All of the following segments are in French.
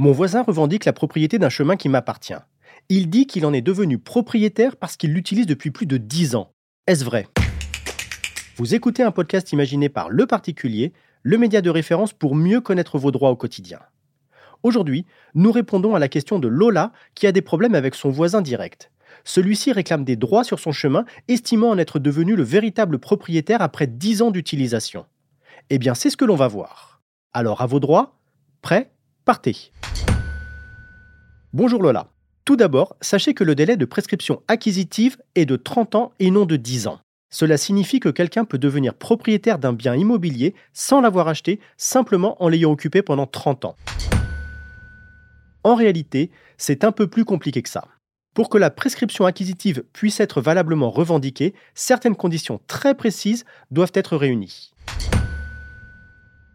Mon voisin revendique la propriété d'un chemin qui m'appartient. Il dit qu'il en est devenu propriétaire parce qu'il l'utilise depuis plus de 10 ans. Est-ce vrai? Vous écoutez un podcast imaginé par Le Particulier, le média de référence pour mieux connaître vos droits au quotidien. Aujourd'hui, nous répondons à la question de Lola qui a des problèmes avec son voisin direct. Celui-ci réclame des droits sur son chemin, estimant en être devenu le véritable propriétaire après 10 ans d'utilisation. Eh bien, c'est ce que l'on va voir. Alors, à vos droits Prêt Partez Bonjour Lola. Tout d'abord, sachez que le délai de prescription acquisitive est de 30 ans et non de 10 ans. Cela signifie que quelqu'un peut devenir propriétaire d'un bien immobilier sans l'avoir acheté, simplement en l'ayant occupé pendant 30 ans. En réalité, c'est un peu plus compliqué que ça. Pour que la prescription acquisitive puisse être valablement revendiquée, certaines conditions très précises doivent être réunies.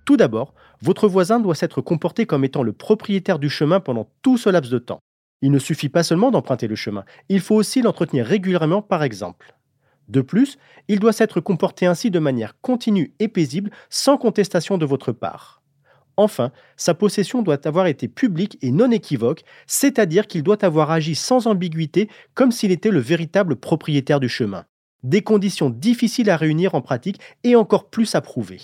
Tout d'abord, votre voisin doit s'être comporté comme étant le propriétaire du chemin pendant tout ce laps de temps. Il ne suffit pas seulement d'emprunter le chemin, il faut aussi l'entretenir régulièrement par exemple. De plus, il doit s'être comporté ainsi de manière continue et paisible sans contestation de votre part. Enfin, sa possession doit avoir été publique et non équivoque, c'est-à-dire qu'il doit avoir agi sans ambiguïté comme s'il était le véritable propriétaire du chemin. Des conditions difficiles à réunir en pratique et encore plus à prouver.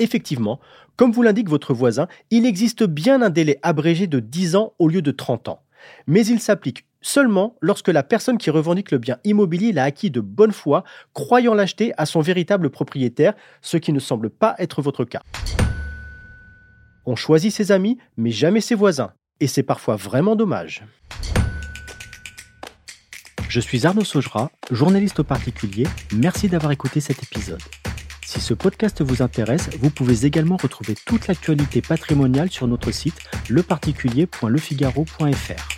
Effectivement, comme vous l'indique votre voisin, il existe bien un délai abrégé de 10 ans au lieu de 30 ans. Mais il s'applique seulement lorsque la personne qui revendique le bien immobilier l'a acquis de bonne foi, croyant l'acheter à son véritable propriétaire, ce qui ne semble pas être votre cas. On choisit ses amis, mais jamais ses voisins, et c'est parfois vraiment dommage. Je suis Arnaud Saugera, journaliste au particulier. Merci d'avoir écouté cet épisode. Si ce podcast vous intéresse, vous pouvez également retrouver toute l'actualité patrimoniale sur notre site leparticulier.lefigaro.fr.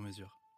sur mesure.